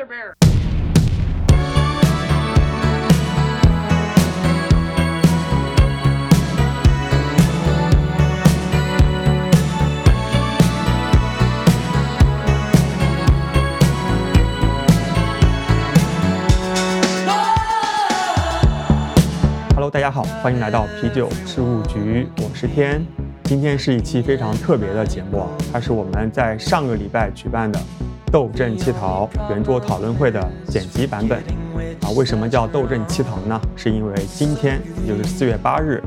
Mother Bear. Hello，大家好，欢迎来到啤酒事务局，我是天。今天是一期非常特别的节目，它是我们在上个礼拜举办的《斗阵七桃》圆桌讨论会的剪辑版本啊。为什么叫斗阵七桃呢？是因为今天，也就是四月八日，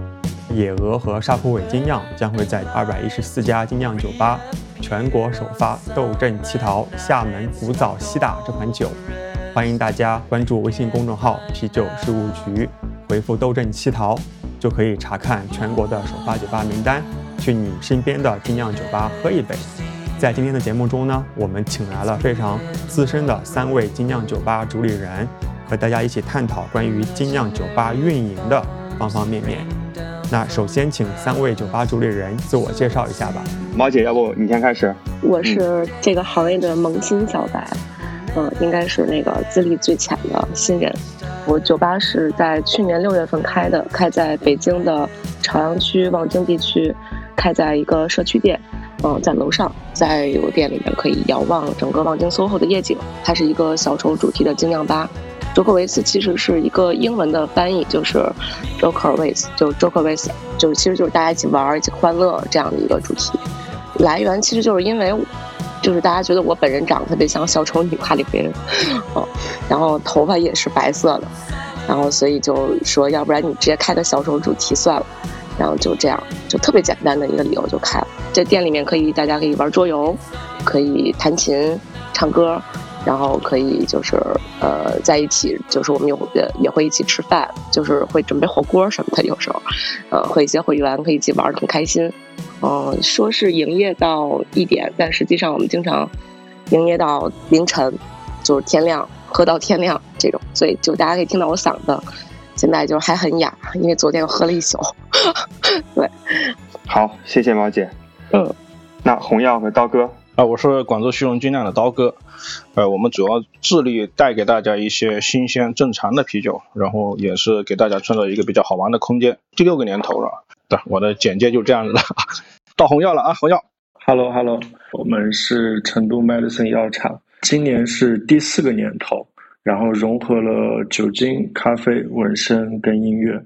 野鹅和沙普韦精酿将会在二百一十四家精酿酒吧全国首发《斗阵七桃厦门古早西打》这款酒。欢迎大家关注微信公众号“啤酒事务局”，回复“斗阵七桃”就可以查看全国的首发酒吧名单，去你身边的精酿酒吧喝一杯。在今天的节目中呢，我们请来了非常资深的三位精酿酒吧主理人，和大家一起探讨关于精酿酒吧运营的方方面面。那首先请三位酒吧主理人自我介绍一下吧。毛姐，要不你先开始？我是这个行业的萌新小白，嗯，应该是那个资历最浅的新人。我酒吧是在去年六月份开的，开在北京的朝阳区望京地区，开在一个社区店，嗯，在楼上，在有店里面可以遥望整个望京 SOHO 的夜景。它是一个小丑主题的精酿吧。Joker 其实是一个英文的翻译，就是 Joker Ways，就 Joker Ways，就其实就是大家一起玩、一起欢乐这样的一个主题。来源其实就是因为。就是大家觉得我本人长得特别像小丑女哈利·贝恩，哦，然后头发也是白色的，然后所以就说，要不然你直接开个小丑主题算了，然后就这样，就特别简单的一个理由就开。在店里面可以，大家可以玩桌游，可以弹琴、唱歌，然后可以就是呃在一起，就是我们有也也会一起吃饭，就是会准备火锅什么的，有时候，呃，和一些会员可以一起玩的很开心。嗯，说是营业到一点，但实际上我们经常营业到凌晨，就是天亮，喝到天亮这种。所以就大家可以听到我嗓子现在就还很哑，因为昨天又喝了一宿。对，好，谢谢毛姐。嗯，那红药和刀哥啊，我是广州虚荣精酿的刀哥。呃，我们主要致力带给大家一些新鲜正常的啤酒，然后也是给大家创造一个比较好玩的空间。第六个年头了，对，我的简介就这样子了。到红药了啊，红药。Hello Hello，我们是成都 Medicine 药厂，今年是第四个年头，然后融合了酒精、咖啡、纹身跟音乐。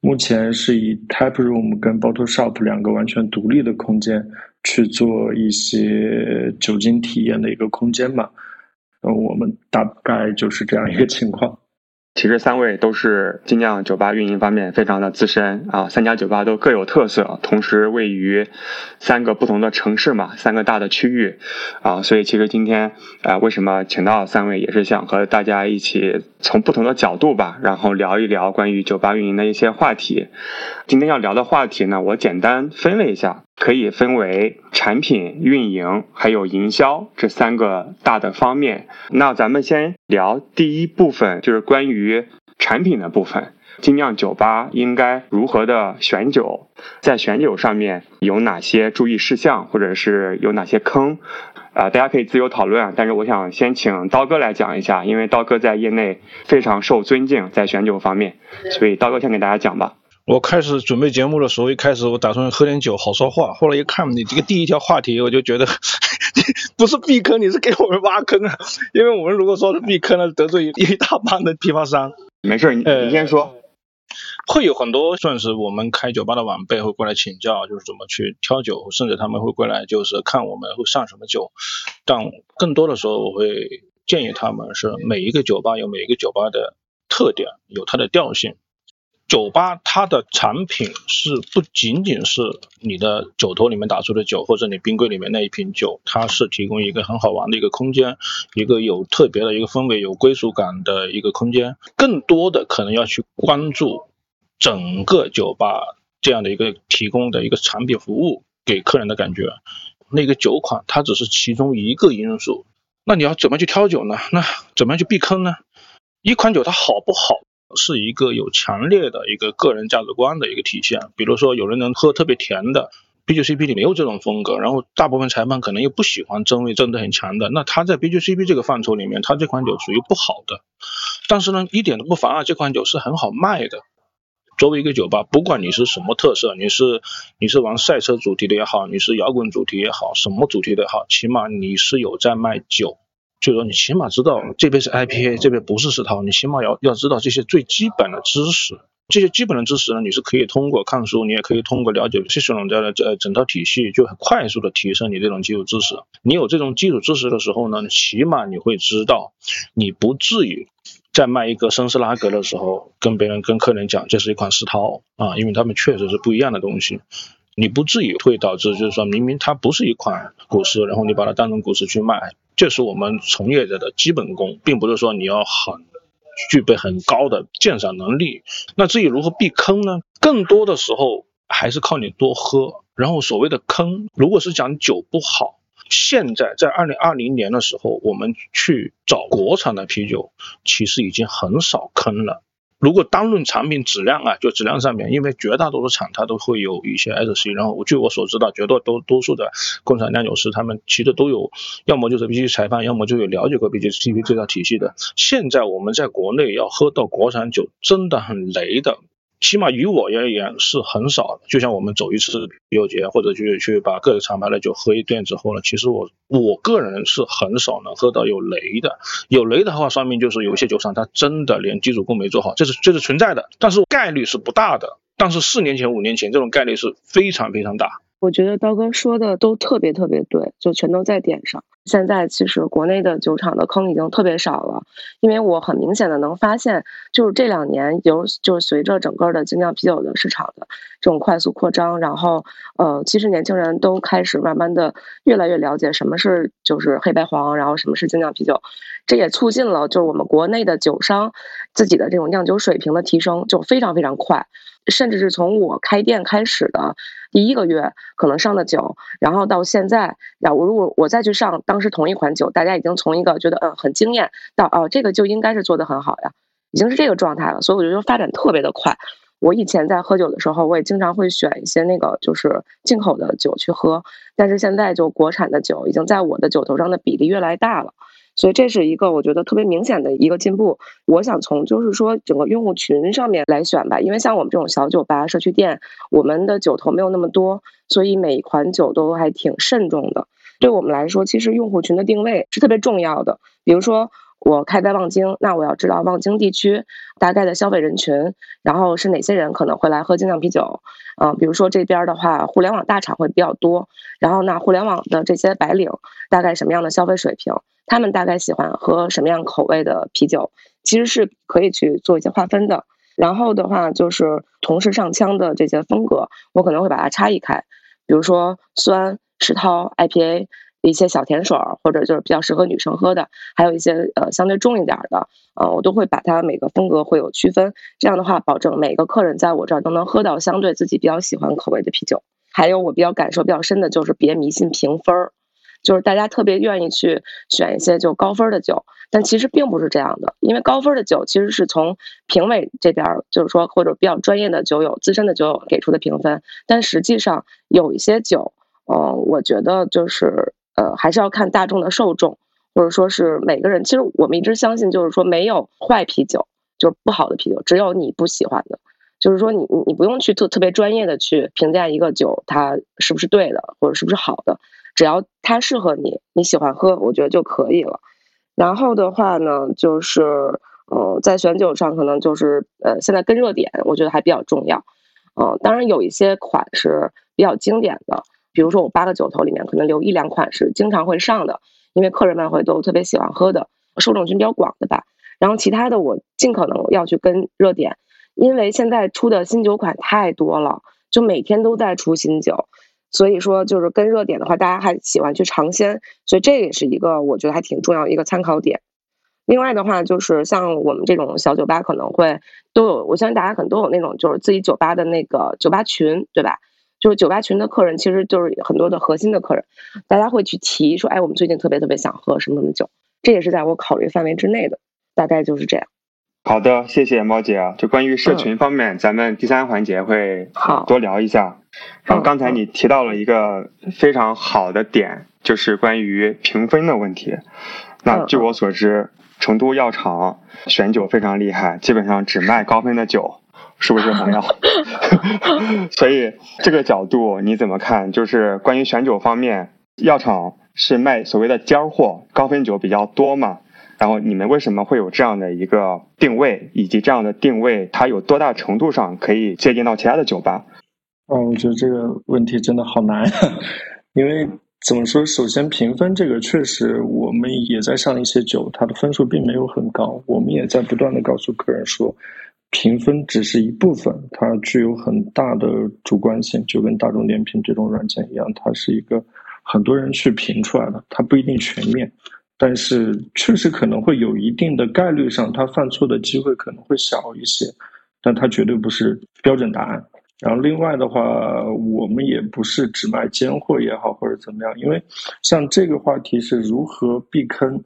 目前是以 Type Room 跟 Bottle Shop 两个完全独立的空间去做一些酒精体验的一个空间嘛。呃，我们大概就是这样一个情况。其实三位都是精酿酒吧运营方面非常的资深啊，三家酒吧都各有特色，同时位于三个不同的城市嘛，三个大的区域啊，所以其实今天啊，为什么请到三位，也是想和大家一起从不同的角度吧，然后聊一聊关于酒吧运营的一些话题。今天要聊的话题呢，我简单分了一下，可以分为产品运营还有营销这三个大的方面。那咱们先聊第一部分，就是关于产品的部分。精酿酒吧应该如何的选酒？在选酒上面有哪些注意事项，或者是有哪些坑？啊、大家可以自由讨论啊。但是我想先请刀哥来讲一下，因为刀哥在业内非常受尊敬，在选酒方面，所以刀哥先给大家讲吧。我开始准备节目的时候，一开始我打算喝点酒好说话，后来一看你这个第一条话题，我就觉得 不是避坑，你是给我们挖坑啊！因为我们如果说是避坑了，得罪一大帮的批发商。没事，你呃你先说。会有很多算是我们开酒吧的晚辈会过来请教，就是怎么去挑酒，甚至他们会过来就是看我们会上什么酒。但更多的时候，我会建议他们是每一个酒吧有每一个酒吧的特点，有它的调性。酒吧它的产品是不仅仅是你的酒托里面打出的酒，或者你冰柜里面那一瓶酒，它是提供一个很好玩的一个空间，一个有特别的一个氛围、有归属感的一个空间。更多的可能要去关注整个酒吧这样的一个提供的一个产品服务给客人的感觉。那个酒款它只是其中一个因素，那你要怎么去挑酒呢？那怎么样去避坑呢？一款酒它好不好？是一个有强烈的一个个人价值观的一个体现。比如说，有人能喝特别甜的，BJCP 里没有这种风格，然后大部分裁判可能又不喜欢真味真的很强的，那他在 BJCP 这个范畴里面，他这款酒属于不好的，但是呢，一点都不妨碍这款酒是很好卖的。作为一个酒吧，不管你是什么特色，你是你是玩赛车主题的也好，你是摇滚主题也好，什么主题的也好，起码你是有在卖酒，就说你起码知道这边是 IPA，这边不是石涛，你起码要要知道这些最基本的知识。这些基本的知识呢，你是可以通过看书，你也可以通过了解谢雪龙家的这整套体系，就很快速的提升你这种基础知识。你有这种基础知识的时候呢，起码你会知道，你不至于。在卖一个绅士拉格的时候，跟别人跟客人讲这是一款石涛啊，因为他们确实是不一样的东西，你不至于会导致就是说明明它不是一款古诗，然后你把它当成古诗去卖，这是我们从业者的基本功，并不是说你要很具备很高的鉴赏能力。那至于如何避坑呢？更多的时候还是靠你多喝。然后所谓的坑，如果是讲酒不好。现在在二零二零年的时候，我们去找国产的啤酒，其实已经很少坑了。如果单论产品质量啊，就质量上面，因为绝大多数厂它都会有一些 SC，然后我据我所知道，绝大多多数的工厂酿酒师，他们其实都有，要么就是 B G 裁判，要么就有了解过 B G T P 这套体系的。现在我们在国内要喝到国产酒，真的很雷的。起码于我而言是很少的，就像我们走一次啤酒节，或者去去把各个厂牌的酒喝一遍之后呢，其实我我个人是很少能喝到有雷的。有雷的话，说明就是有些酒厂它真的连基础功没做好，这是这是存在的，但是概率是不大的。但是四年前、五年前这种概率是非常非常大。我觉得刀哥说的都特别特别对，就全都在点上。现在其实国内的酒厂的坑已经特别少了，因为我很明显的能发现，就是这两年有就是随着整个的精酿啤酒的市场的这种快速扩张，然后呃，其实年轻人都开始慢慢的越来越了解什么是就是黑白黄，然后什么是精酿啤酒，这也促进了就是我们国内的酒商自己的这种酿酒水平的提升，就非常非常快。甚至是从我开店开始的第一个月，可能上的酒，然后到现在，然后如果我再去上当时同一款酒，大家已经从一个觉得嗯很惊艳，到哦这个就应该是做的很好呀，已经是这个状态了。所以我觉得发展特别的快。我以前在喝酒的时候，我也经常会选一些那个就是进口的酒去喝，但是现在就国产的酒已经在我的酒头上的比例越来越大了。所以这是一个我觉得特别明显的一个进步。我想从就是说整个用户群上面来选吧，因为像我们这种小酒吧、社区店，我们的酒头没有那么多，所以每一款酒都还挺慎重的。对我们来说，其实用户群的定位是特别重要的。比如说我开在望京，那我要知道望京地区大概的消费人群，然后是哪些人可能会来喝精酿啤酒。嗯，比如说这边的话，互联网大厂会比较多，然后那互联网的这些白领大概什么样的消费水平？他们大概喜欢喝什么样口味的啤酒，其实是可以去做一些划分的。然后的话，就是同时上枪的这些风格，我可能会把它差异开。比如说酸、石涛、IPA，一些小甜水儿，或者就是比较适合女生喝的，还有一些呃相对重一点的，呃，我都会把它每个风格会有区分。这样的话，保证每个客人在我这儿都能喝到相对自己比较喜欢口味的啤酒。还有我比较感受比较深的就是别迷信评分儿。就是大家特别愿意去选一些就高分的酒，但其实并不是这样的，因为高分的酒其实是从评委这边，就是说或者比较专业的酒友、资深的酒友给出的评分，但实际上有一些酒，呃，我觉得就是呃，还是要看大众的受众，或者说是每个人。其实我们一直相信，就是说没有坏啤酒，就是不好的啤酒，只有你不喜欢的。就是说你你你不用去特特别专业的去评价一个酒它是不是对的，或者是不是好的。只要它适合你，你喜欢喝，我觉得就可以了。然后的话呢，就是，呃，在选酒上可能就是，呃，现在跟热点，我觉得还比较重要。嗯，当然有一些款是比较经典的，比如说我八个酒头里面可能留一两款是经常会上的，因为客人们会都特别喜欢喝的，受众群比较广的吧。然后其他的我尽可能要去跟热点，因为现在出的新酒款太多了，就每天都在出新酒。所以说，就是跟热点的话，大家还喜欢去尝鲜，所以这也是一个我觉得还挺重要一个参考点。另外的话，就是像我们这种小酒吧，可能会都有，我相信大家可能都有那种就是自己酒吧的那个酒吧群，对吧？就是酒吧群的客人，其实就是很多的核心的客人，大家会去提说，哎，我们最近特别特别想喝什么什么酒，这也是在我考虑范围之内的，大概就是这样。好的，谢谢猫姐啊。就关于社群方面，咱们第三环节会多聊一下。然后刚才你提到了一个非常好的点，就是关于评分的问题。那据我所知，成都药厂选酒非常厉害，基本上只卖高分的酒，是不是红药？所以这个角度你怎么看？就是关于选酒方面，药厂是卖所谓的尖货，高分酒比较多嘛？然后你们为什么会有这样的一个定位，以及这样的定位它有多大程度上可以借鉴到其他的酒吧？哦，我觉得这个问题真的好难，因为怎么说？首先评分这个确实我们也在上一些酒，它的分数并没有很高。我们也在不断的告诉客人说，评分只是一部分，它具有很大的主观性，就跟大众点评这种软件一样，它是一个很多人去评出来的，它不一定全面。但是确实可能会有一定的概率上，他犯错的机会可能会小一些，但他绝对不是标准答案。然后另外的话，我们也不是只卖尖货也好或者怎么样，因为像这个话题是如何避坑，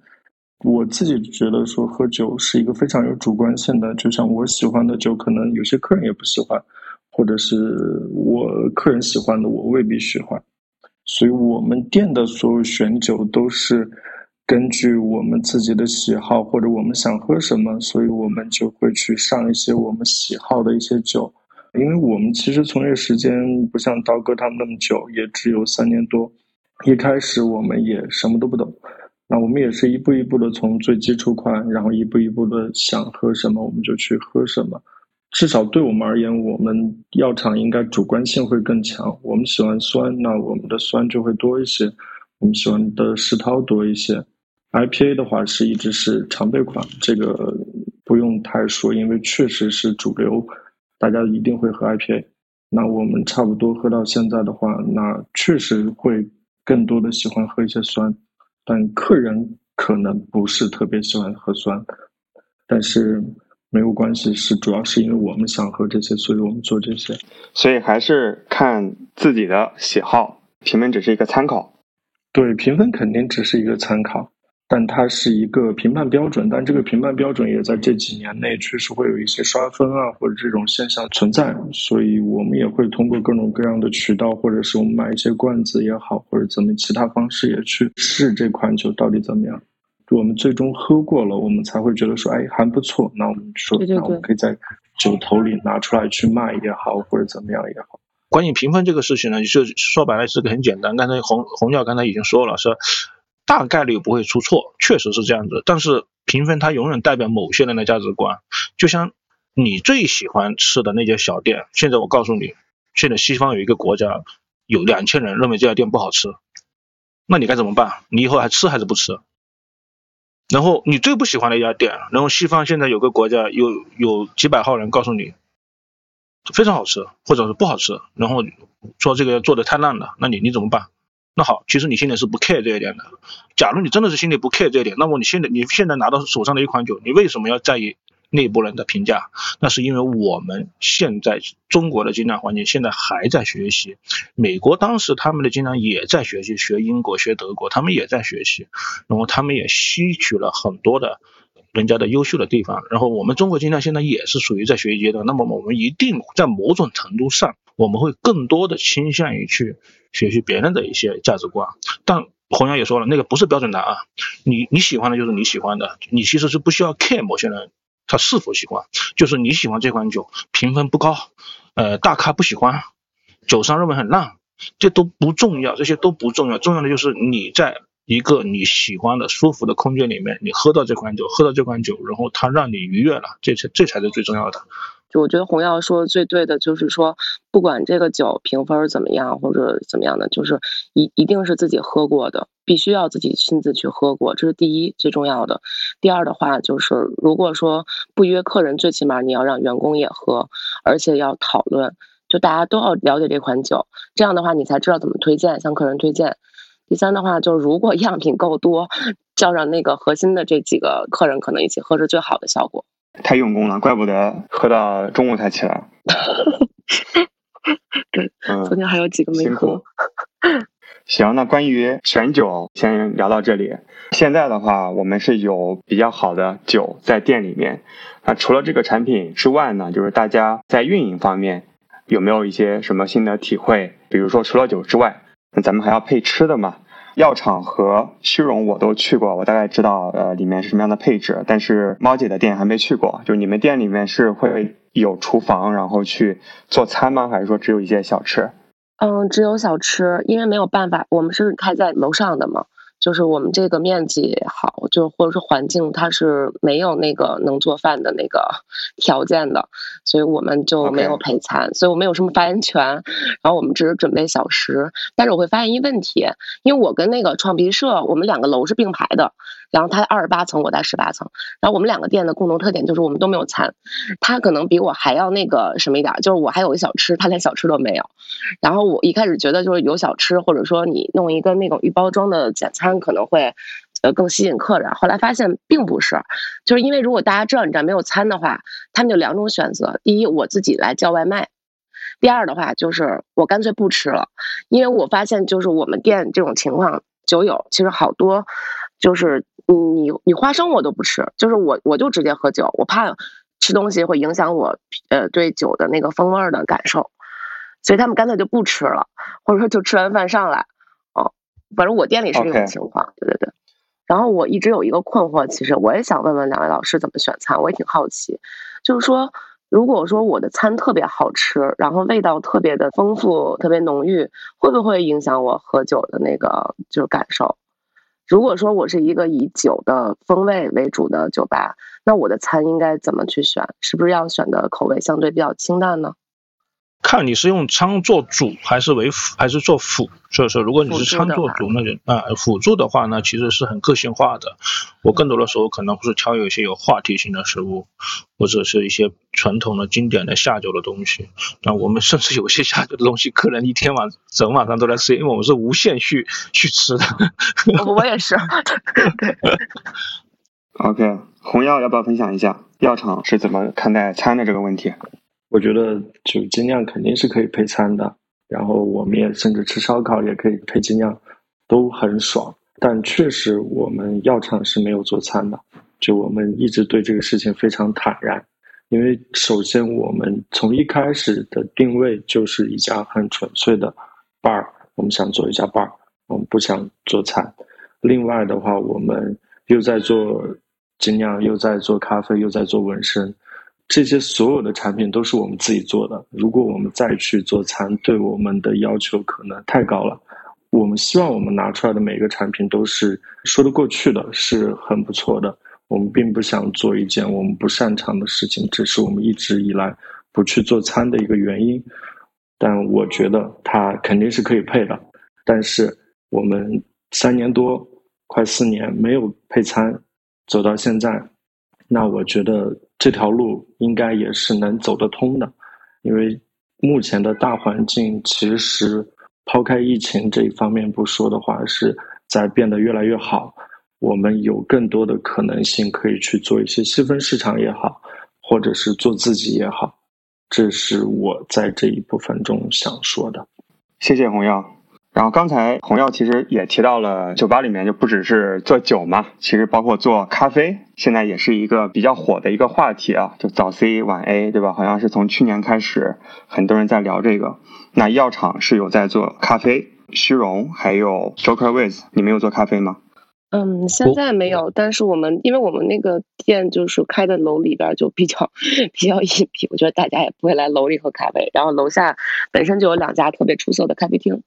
我自己觉得说喝酒是一个非常有主观性的，就像我喜欢的酒，可能有些客人也不喜欢，或者是我客人喜欢的，我未必喜欢，所以我们店的所有选酒都是。根据我们自己的喜好或者我们想喝什么，所以我们就会去上一些我们喜好的一些酒。因为我们其实从业时间不像刀哥他们那么久，也只有三年多。一开始我们也什么都不懂，那我们也是一步一步的从最基础款，然后一步一步的想喝什么我们就去喝什么。至少对我们而言，我们药厂应该主观性会更强。我们喜欢酸，那我们的酸就会多一些；我们喜欢的世涛多一些。IPA 的话是一直是常备款，这个不用太说，因为确实是主流，大家一定会喝 IPA。那我们差不多喝到现在的话，那确实会更多的喜欢喝一些酸，但客人可能不是特别喜欢喝酸，但是没有关系，是主要是因为我们想喝这些，所以我们做这些。所以还是看自己的喜好，评分只是一个参考。对，评分肯定只是一个参考。但它是一个评判标准，但这个评判标准也在这几年内确实会有一些刷分啊，或者这种现象存在，所以我们也会通过各种各样的渠道，或者是我们买一些罐子也好，或者怎么其他方式也去试这款酒到底怎么样。我们最终喝过了，我们才会觉得说，哎，还不错。那我们说，那我们可以在酒头里拿出来去卖也好，或者怎么样也好。关于评分这个事情呢，就说白了是个很简单。刚才红红教刚才已经说了，说。大概率不会出错，确实是这样子。但是评分它永远代表某些人的价值观，就像你最喜欢吃的那家小店，现在我告诉你，现在西方有一个国家有两千人认为这家店不好吃，那你该怎么办？你以后还吃还是不吃？然后你最不喜欢的一家店，然后西方现在有个国家有有几百号人告诉你非常好吃，或者是不好吃，然后说这个做的太烂了，那你你怎么办？那好，其实你心里是不 care 这一点的。假如你真的是心里不 care 这一点，那么你现在你现在拿到手上的一款酒，你为什么要在意内部人的评价？那是因为我们现在中国的精酿环境现在还在学习，美国当时他们的精酿也在学习，学英国、学德国，他们也在学习，然后他们也吸取了很多的人家的优秀的地方。然后我们中国精酿现在也是属于在学习阶段，那么我们一定在某种程度上，我们会更多的倾向于去。学习别人的一些价值观，但红阳也说了，那个不是标准答案。你你喜欢的就是你喜欢的，你其实是不需要 care 某些人他是否喜欢，就是你喜欢这款酒，评分不高，呃，大咖不喜欢，酒商认为很烂，这都不重要，这些都不重要，重要的就是你在一个你喜欢的舒服的空间里面，你喝到这款酒，喝到这款酒，然后它让你愉悦了，这才这才是最重要的。我觉得红药说的最对的就是说，不管这个酒评分怎么样或者怎么样的，就是一一定是自己喝过的，必须要自己亲自去喝过，这是第一最重要的。第二的话就是，如果说不约客人，最起码你要让员工也喝，而且要讨论，就大家都要了解这款酒，这样的话你才知道怎么推荐，向客人推荐。第三的话就是，如果 样品够多，叫上那个核心的这几个客人可能一起喝是最好的效果。太用功了，怪不得喝到中午才起来。对，昨天还有几个没喝。行，那关于选酒先聊到这里。现在的话，我们是有比较好的酒在店里面。那除了这个产品之外呢，就是大家在运营方面有没有一些什么新的体会？比如说除了酒之外，那咱们还要配吃的嘛？药厂和虚荣我都去过，我大概知道呃里面是什么样的配置。但是猫姐的店还没去过，就你们店里面是会有厨房，然后去做餐吗？还是说只有一些小吃？嗯，只有小吃，因为没有办法，我们是开在楼上的嘛，就是我们这个面积好，就或者是环境它是没有那个能做饭的那个 条件的，所以我们就没有陪餐，所以我没有什么发言权。然后我们只是准备小食，但是我会发现一问题，因为我跟那个创皮社，我们两个楼是并排的。然后他二十八层，我在十八层。然后我们两个店的共同特点就是我们都没有餐，他可能比我还要那个什么一点，就是我还有个小吃，他连小吃都没有。然后我一开始觉得就是有小吃，或者说你弄一个那种预包装的简餐可能会，呃更吸引客人。后来发现并不是，就是因为如果大家知道你这没有餐的话，他们就两种选择：第一，我自己来叫外卖；第二的话就是我干脆不吃了。因为我发现就是我们店这种情况，酒友其实好多就是。你你花生我都不吃，就是我我就直接喝酒，我怕吃东西会影响我呃对酒的那个风味的感受，所以他们干脆就不吃了，或者说就吃完饭上来，哦，反正我店里是这种情况，对对对。然后我一直有一个困惑，其实我也想问问两位老师怎么选餐，我也挺好奇，就是说如果说我的餐特别好吃，然后味道特别的丰富、特别浓郁，会不会影响我喝酒的那个就是感受？如果说我是一个以酒的风味为主的酒吧，那我的餐应该怎么去选？是不是要选的口味相对比较清淡呢？看你是用餐做主还是为辅，还是做辅。所以说，如果你是餐做主，那就啊辅助的话呢，其实是很个性化的。我更多的时候可能会是挑有一些有话题性的食物，或者是一些传统的经典的下酒的东西。那我们甚至有些下酒的东西，客人一天晚整晚上都在吃，因为我们是无限续去吃的。我也是。OK，红药要不要分享一下药厂是怎么看待餐的这个问题？我觉得就精酿肯定是可以配餐的，然后我们也甚至吃烧烤也可以配精酿，都很爽。但确实我们药厂是没有做餐的，就我们一直对这个事情非常坦然，因为首先我们从一开始的定位就是一家很纯粹的 bar，我们想做一家 bar，我们不想做餐。另外的话，我们又在做精酿，又在做咖啡，又在做纹身。这些所有的产品都是我们自己做的。如果我们再去做餐，对我们的要求可能太高了。我们希望我们拿出来的每个产品都是说得过去的，是很不错的。我们并不想做一件我们不擅长的事情，这是我们一直以来不去做餐的一个原因。但我觉得它肯定是可以配的。但是我们三年多，快四年没有配餐，走到现在。那我觉得这条路应该也是能走得通的，因为目前的大环境其实抛开疫情这一方面不说的话，是在变得越来越好。我们有更多的可能性可以去做一些细分市场也好，或者是做自己也好，这是我在这一部分中想说的。谢谢红药。然后刚才红耀其实也提到了，酒吧里面就不只是做酒嘛，其实包括做咖啡，现在也是一个比较火的一个话题啊，就早 C 晚 A，对吧？好像是从去年开始，很多人在聊这个。那药厂是有在做咖啡，虚荣还有 Joker With，你们有做咖啡吗？嗯，现在没有，但是我们因为我们那个店就是开的楼里边就比较比较隐蔽，我觉得大家也不会来楼里喝咖啡。然后楼下本身就有两家特别出色的咖啡厅。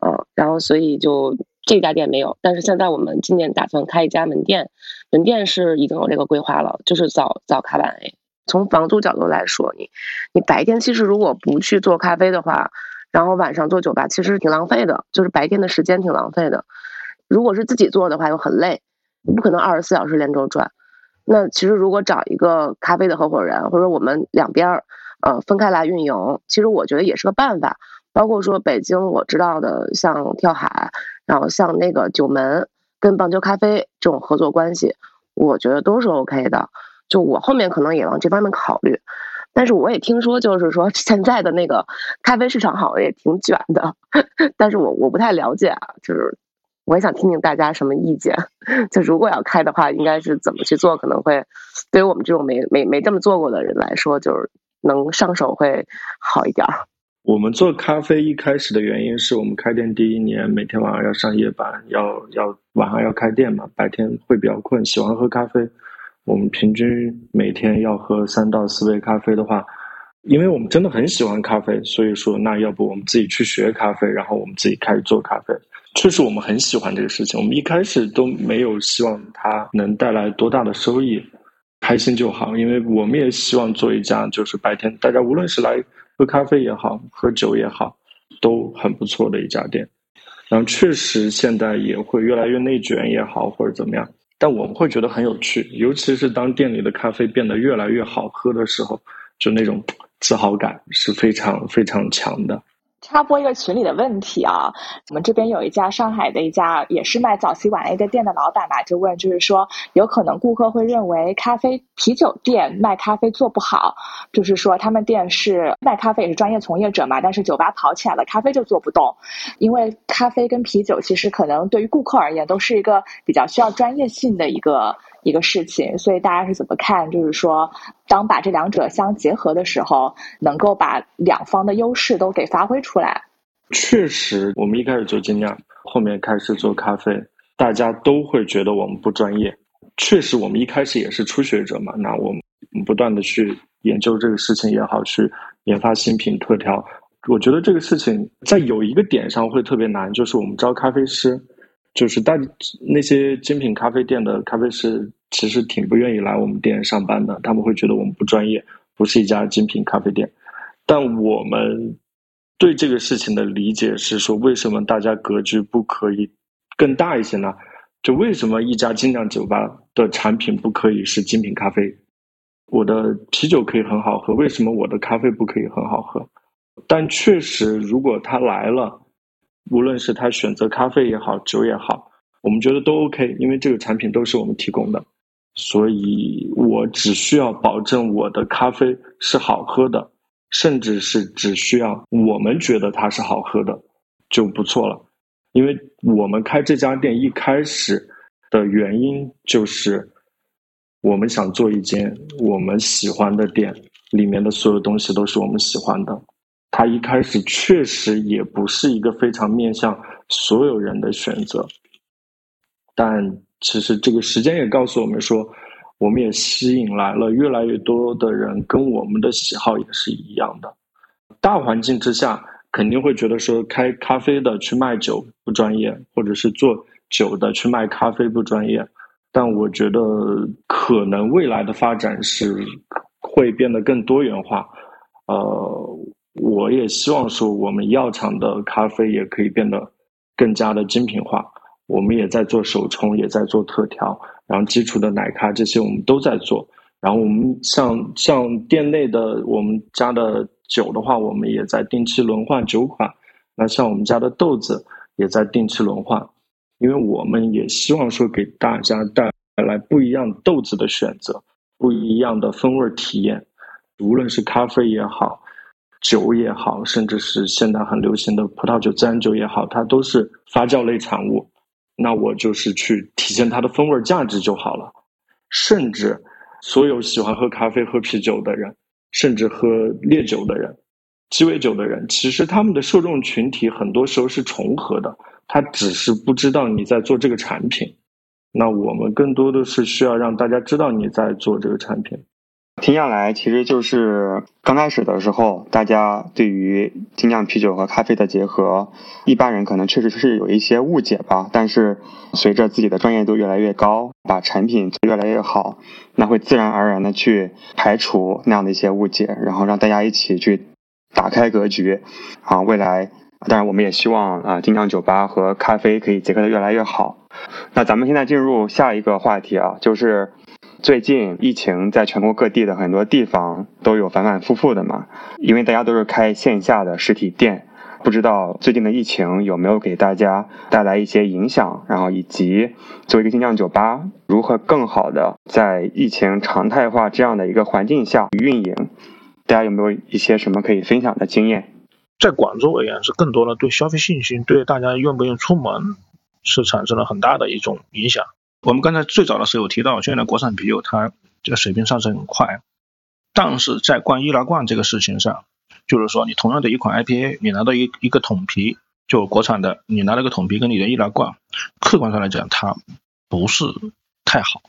嗯，然后所以就这家店没有，但是现在我们今年打算开一家门店，门店是已经有这个规划了，就是早早咖晚 A。从房租角度来说，你你白天其实如果不去做咖啡的话，然后晚上做酒吧其实挺浪费的，就是白天的时间挺浪费的。如果是自己做的话又很累，你不可能二十四小时连轴转。那其实如果找一个咖啡的合伙人，或者我们两边儿呃分开来运营，其实我觉得也是个办法。包括说北京我知道的，像跳海，然后像那个九门跟棒球咖啡这种合作关系，我觉得都是 OK 的。就我后面可能也往这方面考虑。但是我也听说，就是说 现在的那个咖啡市场好像也挺卷的，但是我我不太了解啊，就是我也想听听大家什么意见。就如果要开的话，应该是怎么去做？可能会对于我们这种没没没这么做过的人来说，就是能上手会好一点。我们做咖啡一开始的原因是我们开店第一年，每天晚上要上夜班，要要晚上要开店嘛，白天会比较困，喜欢喝咖啡。我们平均每天要喝三到四杯咖啡的话，因为我们真的很喜欢咖啡，所以说那要不我们自己去学咖啡，然后我们自己开始做咖啡。确实我们很喜欢这个事情，我们一开始都没有希望它能带来多大的收益，开心就好。因为我们也希望做一家就是白天大家无论是来。喝咖啡也好，喝酒也好，都很不错的一家店。然后确实现在也会越来越内卷也好，或者怎么样，但我们会觉得很有趣。尤其是当店里的咖啡变得越来越好喝的时候，就那种自豪感是非常非常强的。插播一个群里的问题啊，我们这边有一家上海的一家也是卖早 C 晚 A 的店的老板吧，就问，就是说有可能顾客会认为咖啡啤酒店卖咖啡做不好，就是说他们店是卖咖啡也是专业从业者嘛，但是酒吧跑起来了，咖啡就做不动，因为咖啡跟啤酒其实可能对于顾客而言都是一个比较需要专业性的一个。一个事情，所以大家是怎么看？就是说，当把这两者相结合的时候，能够把两方的优势都给发挥出来。确实，我们一开始做精酿，后面开始做咖啡，大家都会觉得我们不专业。确实，我们一开始也是初学者嘛，那我们不断的去研究这个事情也好，去研发新品特调。我觉得这个事情在有一个点上会特别难，就是我们招咖啡师。就是大那些精品咖啡店的咖啡师，其实挺不愿意来我们店上班的。他们会觉得我们不专业，不是一家精品咖啡店。但我们对这个事情的理解是说，为什么大家格局不可以更大一些呢？就为什么一家精酿酒吧的产品不可以是精品咖啡？我的啤酒可以很好喝，为什么我的咖啡不可以很好喝？但确实，如果他来了。无论是他选择咖啡也好，酒也好，我们觉得都 OK，因为这个产品都是我们提供的，所以我只需要保证我的咖啡是好喝的，甚至是只需要我们觉得它是好喝的就不错了。因为我们开这家店一开始的原因就是，我们想做一间我们喜欢的店，里面的所有东西都是我们喜欢的。它一开始确实也不是一个非常面向所有人的选择，但其实这个时间也告诉我们说，我们也吸引来了越来越多的人，跟我们的喜好也是一样的。大环境之下，肯定会觉得说开咖啡的去卖酒不专业，或者是做酒的去卖咖啡不专业。但我觉得可能未来的发展是会变得更多元化，呃。我也希望说，我们药厂的咖啡也可以变得更加的精品化。我们也在做手冲，也在做特调，然后基础的奶咖这些我们都在做。然后我们像像店内的我们家的酒的话，我们也在定期轮换酒款。那像我们家的豆子也在定期轮换，因为我们也希望说给大家带来不一样豆子的选择，不一样的风味体验，无论是咖啡也好。酒也好，甚至是现在很流行的葡萄酒、自然酒也好，它都是发酵类产物。那我就是去体现它的风味价值就好了。甚至所有喜欢喝咖啡、喝啤酒的人，甚至喝烈酒的人、鸡尾酒的人，其实他们的受众群体很多时候是重合的。他只是不知道你在做这个产品。那我们更多的是需要让大家知道你在做这个产品。听下来，其实就是刚开始的时候，大家对于精酿啤酒和咖啡的结合，一般人可能确实是有一些误解吧。但是随着自己的专业度越来越高，把产品做越来越好，那会自然而然的去排除那样的一些误解，然后让大家一起去打开格局。啊，未来当然我们也希望啊，精酿酒吧和咖啡可以结合的越来越好。那咱们现在进入下一个话题啊，就是。最近疫情在全国各地的很多地方都有反反复复的嘛，因为大家都是开线下的实体店，不知道最近的疫情有没有给大家带来一些影响，然后以及作为一个精酿酒吧，如何更好的在疫情常态化这样的一个环境下运营。大家有没有一些什么可以分享的经验？在广州而言，是更多的对消费信心，对大家愿不愿意出门，是产生了很大的一种影响。我们刚才最早的时候有提到，现在国产啤酒它这个水平上升很快，但是在灌易拉罐这个事情上，就是说你同样的一款 IPA，你拿到一一个桶啤，就国产的，你拿了个桶啤跟你的易拉罐，客观上来讲，它不是太好。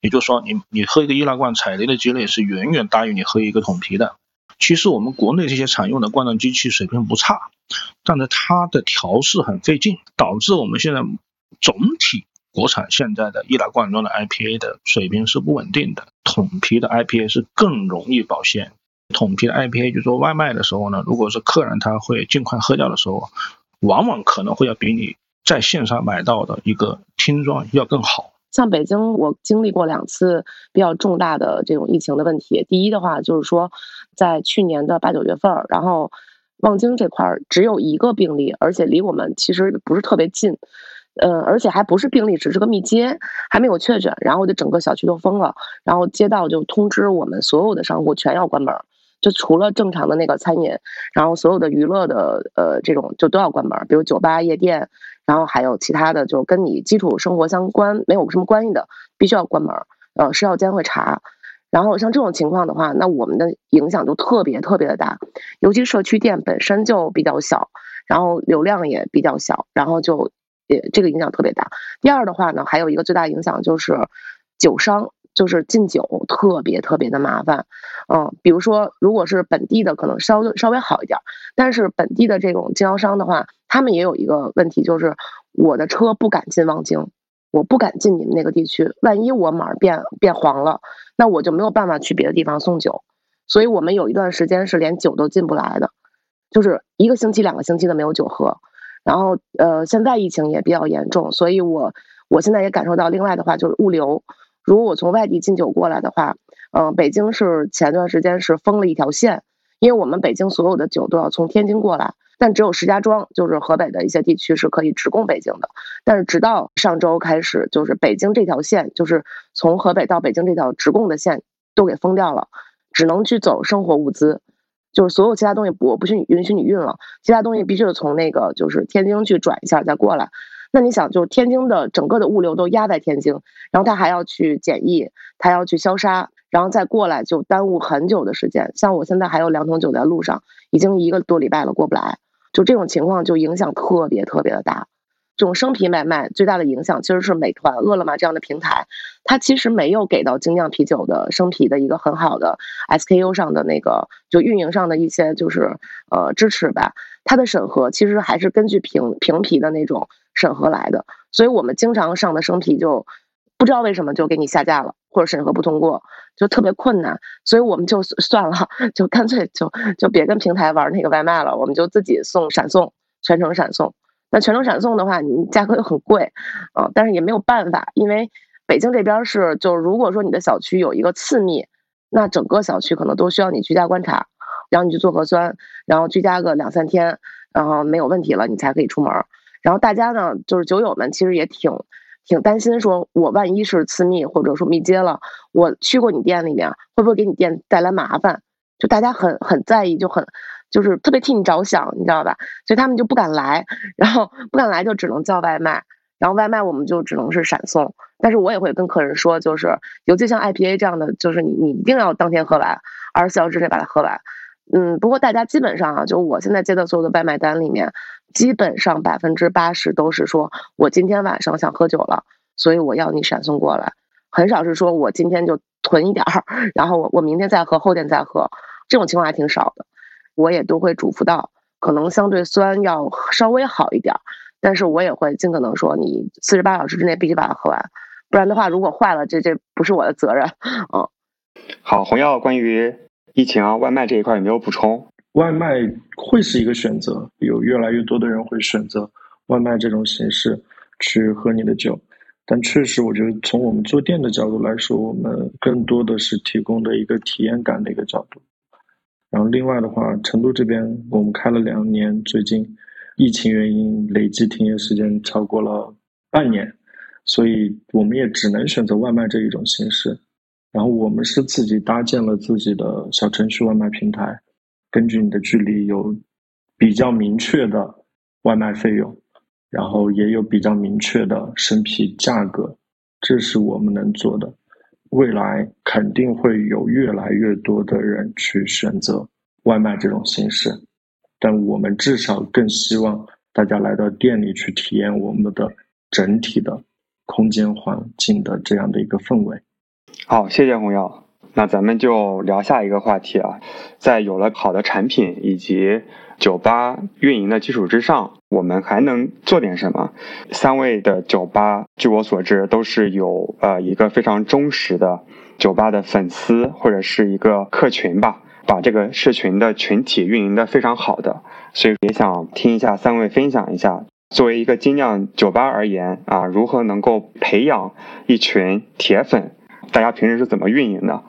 也就是说，你你喝一个易拉罐，踩雷的几率是远远大于你喝一个桶啤的。其实我们国内这些常用的灌装机器水平不差，但是它的调试很费劲，导致我们现在总体国产现在的易拉罐装的 IPA 的水平是不稳定的。桶啤的 IPA 是更容易保鲜。桶啤的 IPA 就做外卖的时候呢，如果是客人他会尽快喝掉的时候，往往可能会要比你在线上买到的一个听装要更好。像北京，我经历过两次比较重大的这种疫情的问题。第一的话，就是说，在去年的八九月份，然后望京这块只有一个病例，而且离我们其实不是特别近，呃，而且还不是病例，只是个密接，还没有确诊。然后就整个小区都封了，然后街道就通知我们所有的商户全要关门，就除了正常的那个餐饮，然后所有的娱乐的呃这种就都要关门，比如酒吧、夜店。然后还有其他的，就跟你基础生活相关没有什么关系的，必须要关门。呃，食药监会查。然后像这种情况的话，那我们的影响就特别特别的大，尤其社区店本身就比较小，然后流量也比较小，然后就这个影响特别大。第二的话呢，还有一个最大影响就是酒商。就是进酒特别特别的麻烦，嗯，比如说如果是本地的，可能稍稍微好一点，但是本地的这种经销商的话，他们也有一个问题，就是我的车不敢进望京，我不敢进你们那个地区，万一我码变变黄了，那我就没有办法去别的地方送酒，所以我们有一段时间是连酒都进不来的，就是一个星期、两个星期的没有酒喝，然后呃，现在疫情也比较严重，所以我我现在也感受到，另外的话就是物流。如果我从外地进酒过来的话，嗯，北京是前段时间是封了一条线，因为我们北京所有的酒都要从天津过来，但只有石家庄，就是河北的一些地区是可以直供北京的。但是直到上周开始，就是北京这条线，就是从河北到北京这条直供的线都给封掉了，只能去走生活物资，就是所有其他东西我不许允许你运了，其他东西必须得从那个就是天津去转一下再过来。那你想，就是天津的整个的物流都压在天津，然后他还要去检疫，他要去消杀，然后再过来就耽误很久的时间。像我现在还有两桶酒在路上，已经一个多礼拜了过不来，就这种情况就影响特别特别的大。这种生啤买卖最大的影响其实是美团、饿了么这样的平台，它其实没有给到精酿啤酒的生啤的一个很好的 SKU 上的那个就运营上的一些就是呃支持吧。它的审核其实还是根据瓶瓶啤的那种。审核来的，所以我们经常上的生啤就不知道为什么就给你下架了，或者审核不通过，就特别困难。所以我们就算了，就干脆就就别跟平台玩那个外卖了，我们就自己送闪送，全程闪送。那全程闪送的话，你价格又很贵，啊，但是也没有办法，因为北京这边是，就如果说你的小区有一个次密，那整个小区可能都需要你居家观察，然后你去做核酸，然后居家个两三天，然后没有问题了，你才可以出门。然后大家呢，就是酒友们，其实也挺挺担心，说我万一是次密或者说密接了，我去过你店里面，会不会给你店带来麻烦？就大家很很在意，就很就是特别替你着想，你知道吧？所以他们就不敢来，然后不敢来就只能叫外卖，然后外卖我们就只能是闪送。但是我也会跟客人说，就是尤其像 IPA 这样的，就是你你一定要当天喝完，二十四小时之内把它喝完。嗯，不过大家基本上啊，就我现在接的所有的外卖单里面。基本上百分之八十都是说，我今天晚上想喝酒了，所以我要你闪送过来。很少是说我今天就囤一点儿，然后我我明天再喝，后天再喝，这种情况还挺少的。我也都会嘱咐到，可能相对酸要稍微好一点，但是我也会尽可能说，你四十八小时之内必须把它喝完，不然的话，如果坏了，这这不是我的责任。嗯，好，红药关于疫情啊外卖这一块有没有补充？外卖会是一个选择，有越来越多的人会选择外卖这种形式去喝你的酒，但确实，我觉得从我们做店的角度来说，我们更多的是提供的一个体验感的一个角度。然后，另外的话，成都这边我们开了两年，最近疫情原因累计停业时间超过了半年，所以我们也只能选择外卖这一种形式。然后我们是自己搭建了自己的小程序外卖平台，根据你的距离有比较明确的外卖费用，然后也有比较明确的生批价格，这是我们能做的。未来肯定会有越来越多的人去选择外卖这种形式，但我们至少更希望大家来到店里去体验我们的整体的空间环境的这样的一个氛围。好，谢谢红耀。那咱们就聊下一个话题啊，在有了好的产品以及酒吧运营的基础之上，我们还能做点什么？三位的酒吧，据我所知，都是有呃一个非常忠实的酒吧的粉丝或者是一个客群吧，把这个社群的群体运营的非常好的，所以也想听一下三位分享一下，作为一个精酿酒吧而言啊，如何能够培养一群铁粉？大家平时是怎么运营的？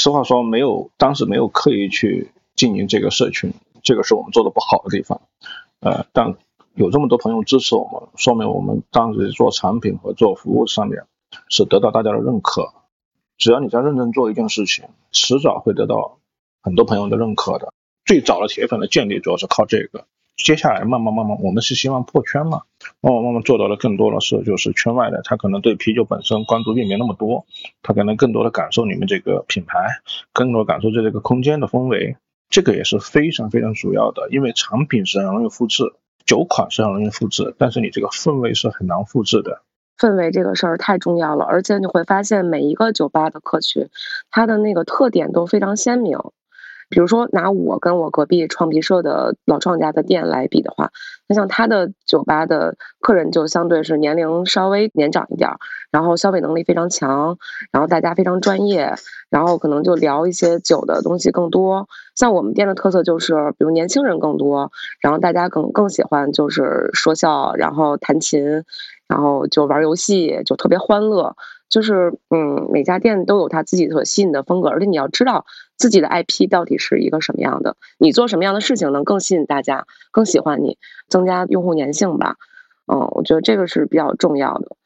实话说，没有，当时没有刻意去经营这个社群，这个是我们做的不好的地方。呃，但有这么多朋友支持我们，说明我们当时做产品和做服务上面是得到大家的认可。只要你在认真做一件事情，迟早会得到很多朋友的认可的。最早的铁粉的建立主要是靠这个。接下来慢慢慢慢，我们是希望破圈嘛，慢慢慢慢做到了更多的是就是圈外的，他可能对啤酒本身关注并没那么多，他可能更多的感受你们这个品牌，更多感受这个空间的氛围，这个也是非常非常主要的，因为产品是很容易复制，酒款是很容易复制，但是你这个氛围是很难复制的。氛围这个事儿太重要了，而且你会发现每一个酒吧的客群，它的那个特点都非常鲜明。比如说，拿我跟我隔壁创皮社的老创家的店来比的话，那像他的酒吧的客人就相对是年龄稍微年长一点，然后消费能力非常强，然后大家非常专业，然后可能就聊一些酒的东西更多。像我们店的特色就是，比如年轻人更多，然后大家更更喜欢就是说笑，然后弹琴，然后就玩游戏，就特别欢乐。就是，嗯，每家店都有它自己所吸引的风格，而且你要知道自己的 IP 到底是一个什么样的，你做什么样的事情能更吸引大家，更喜欢你，增加用户粘性吧。嗯，我觉得这个是比较重要的。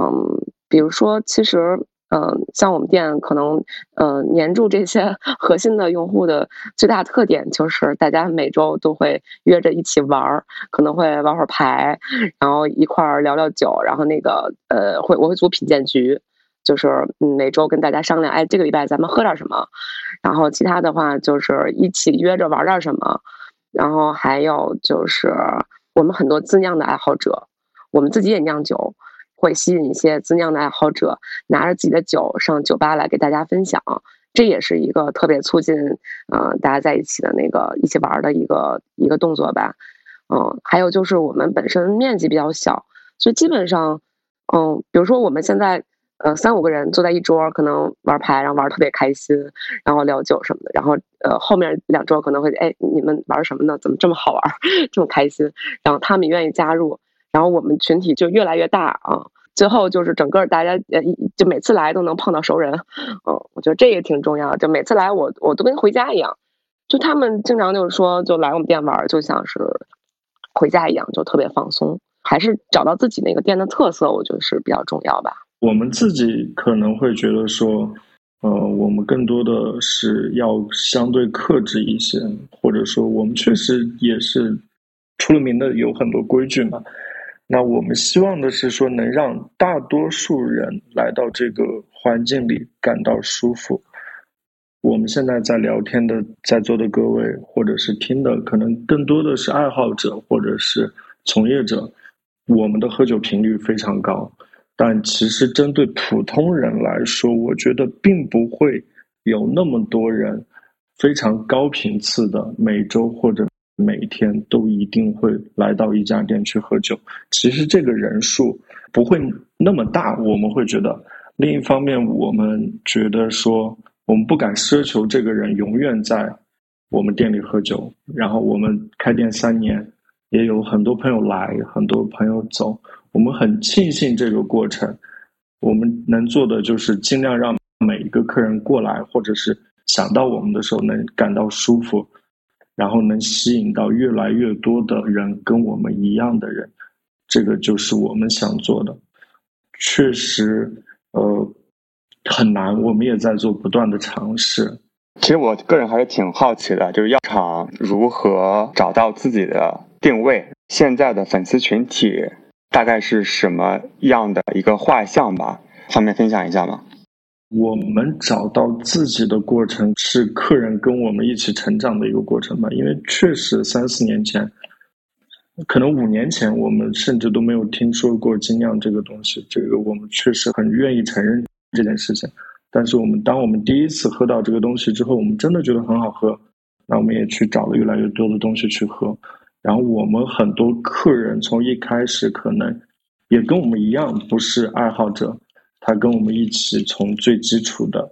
嗯，比如说，其实。嗯，像我们店可能，呃，黏住这些 核心的用户的最大特点就是大家每周都会约着一起玩儿，可能会玩会儿牌，然后一块儿聊聊酒，然后那个呃，会我会组品鉴局，就是每周跟大家商量，哎，这个礼拜咱们喝点什么，然后其他的话就是一起约着玩点什么，然后还有就是我们很多自酿的爱好者，我们自己也酿酒。会吸引一些自酿的爱好者拿着自己的酒上酒吧来给大家分享，这也是一个特别促进嗯大家在一起的那个一起玩的一个一个动作吧。嗯，还有就是我们本身面积比较小，所以基本上嗯，比如说我们现在呃三五个人坐在一桌，可能玩牌，然后玩特别开心，然后聊酒什么的，然后呃后面两桌可能会哎你们玩什么呢？怎么这么好玩，这么开心？然后他们愿意加入。然后我们群体就越来越大啊，最后就是整个大家呃，就每次来都能碰到熟人，嗯，我觉得这也挺重要。就每次来我我都跟回家一样，就他们经常就是说，就来我们店玩，就像是回家一样，就特别放松。还是找到自己那个店的特色，我觉得是比较重要吧。我们自己可能会觉得说，呃，我们更多的是要相对克制一些，或者说我们确实也是出了名的有很多规矩嘛。那我们希望的是说，能让大多数人来到这个环境里感到舒服。我们现在在聊天的在座的各位，或者是听的，可能更多的是爱好者或者是从业者。我们的喝酒频率非常高，但其实针对普通人来说，我觉得并不会有那么多人非常高频次的每周或者。每天都一定会来到一家店去喝酒，其实这个人数不会那么大，我们会觉得。另一方面，我们觉得说，我们不敢奢求这个人永远在我们店里喝酒。然后我们开店三年，也有很多朋友来，很多朋友走，我们很庆幸这个过程。我们能做的就是尽量让每一个客人过来，或者是想到我们的时候能感到舒服。然后能吸引到越来越多的人跟我们一样的人，这个就是我们想做的。确实，呃，很难，我们也在做不断的尝试。其实我个人还是挺好奇的，就是药厂如何找到自己的定位？现在的粉丝群体大概是什么样的一个画像吧？方便分享一下吗？我们找到自己的过程是客人跟我们一起成长的一个过程吧，因为确实三四年前，可能五年前我们甚至都没有听说过精酿这个东西，这个我们确实很愿意承认这件事情。但是我们当我们第一次喝到这个东西之后，我们真的觉得很好喝，那我们也去找了越来越多的东西去喝。然后我们很多客人从一开始可能也跟我们一样不是爱好者。他跟我们一起从最基础的，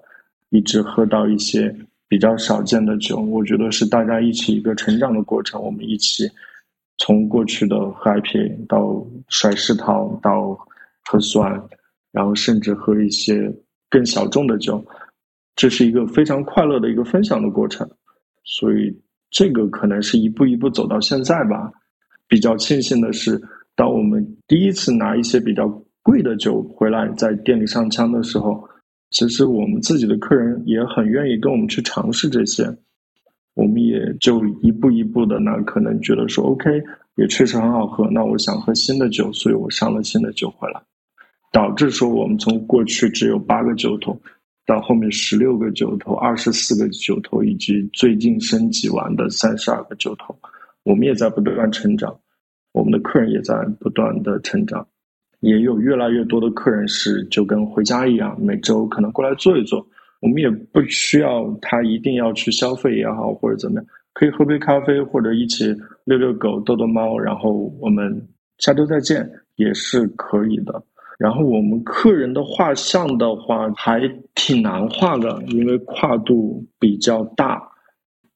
一直喝到一些比较少见的酒，我觉得是大家一起一个成长的过程。我们一起从过去的喝 IPA 到甩世涛，到喝酸，然后甚至喝一些更小众的酒，这是一个非常快乐的一个分享的过程。所以这个可能是一步一步走到现在吧。比较庆幸的是，当我们第一次拿一些比较。贵的酒回来在店里上枪的时候，其实我们自己的客人也很愿意跟我们去尝试这些，我们也就一步一步的呢，可能觉得说 OK，也确实很好喝，那我想喝新的酒，所以我上了新的酒回来，导致说我们从过去只有八个酒桶，到后面十六个酒头、二十四个酒头，以及最近升级完的三十二个酒头，我们也在不断成长，我们的客人也在不断的成长。也有越来越多的客人是就跟回家一样，每周可能过来坐一坐。我们也不需要他一定要去消费也好，或者怎么样，可以喝杯咖啡，或者一起遛遛狗、逗逗猫，然后我们下周再见也是可以的。然后我们客人的画像的话还挺难画的，因为跨度比较大，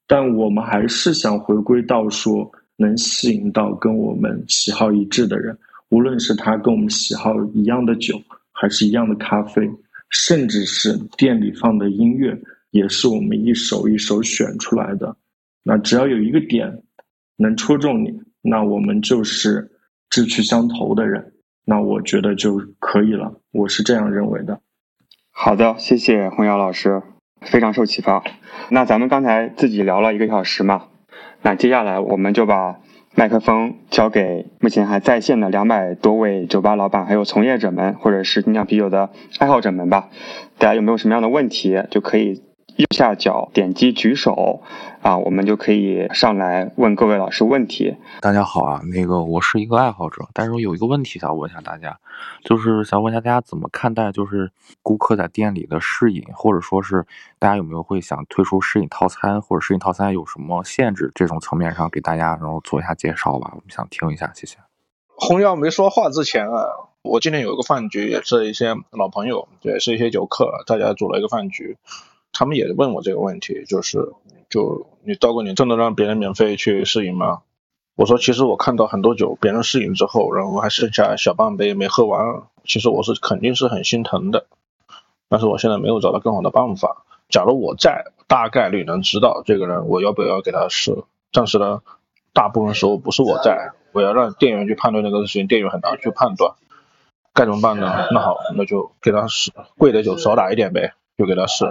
但我们还是想回归到说能吸引到跟我们喜好一致的人。无论是他跟我们喜好一样的酒，还是一样的咖啡，甚至是店里放的音乐，也是我们一首一首选出来的。那只要有一个点能戳中你，那我们就是志趣相投的人。那我觉得就可以了，我是这样认为的。好的，谢谢洪瑶老师，非常受启发。那咱们刚才自己聊了一个小时嘛，那接下来我们就把。麦克风交给目前还在线的两百多位酒吧老板，还有从业者们，或者是精酿啤酒的爱好者们吧。大家有没有什么样的问题，就可以。右下角点击举手啊，我们就可以上来问各位老师问题。大家好啊，那个我是一个爱好者，但是我有一个问题想问一下大家，就是想问一下大家怎么看待就是顾客在店里的试饮，或者说是大家有没有会想推出试饮套餐，或者试饮套餐有什么限制？这种层面上给大家然后做一下介绍吧，我们想听一下，谢谢。红药没说话之前啊，我今天有一个饭局，也是一些老朋友，也是一些酒客，大家组了一个饭局。他们也问我这个问题，就是，就你到过年真的让别人免费去试饮吗？我说，其实我看到很多酒，别人试饮之后，然后还剩下小半杯没喝完，其实我是肯定是很心疼的。但是我现在没有找到更好的办法。假如我在，大概率能知道这个人我要不要给他试。但是呢，大部分时候不是我在，我要让店员去判断那个事情，店员很难去判断。该怎么办呢？那好，那就给他试，贵的酒少打一点呗，就给他试。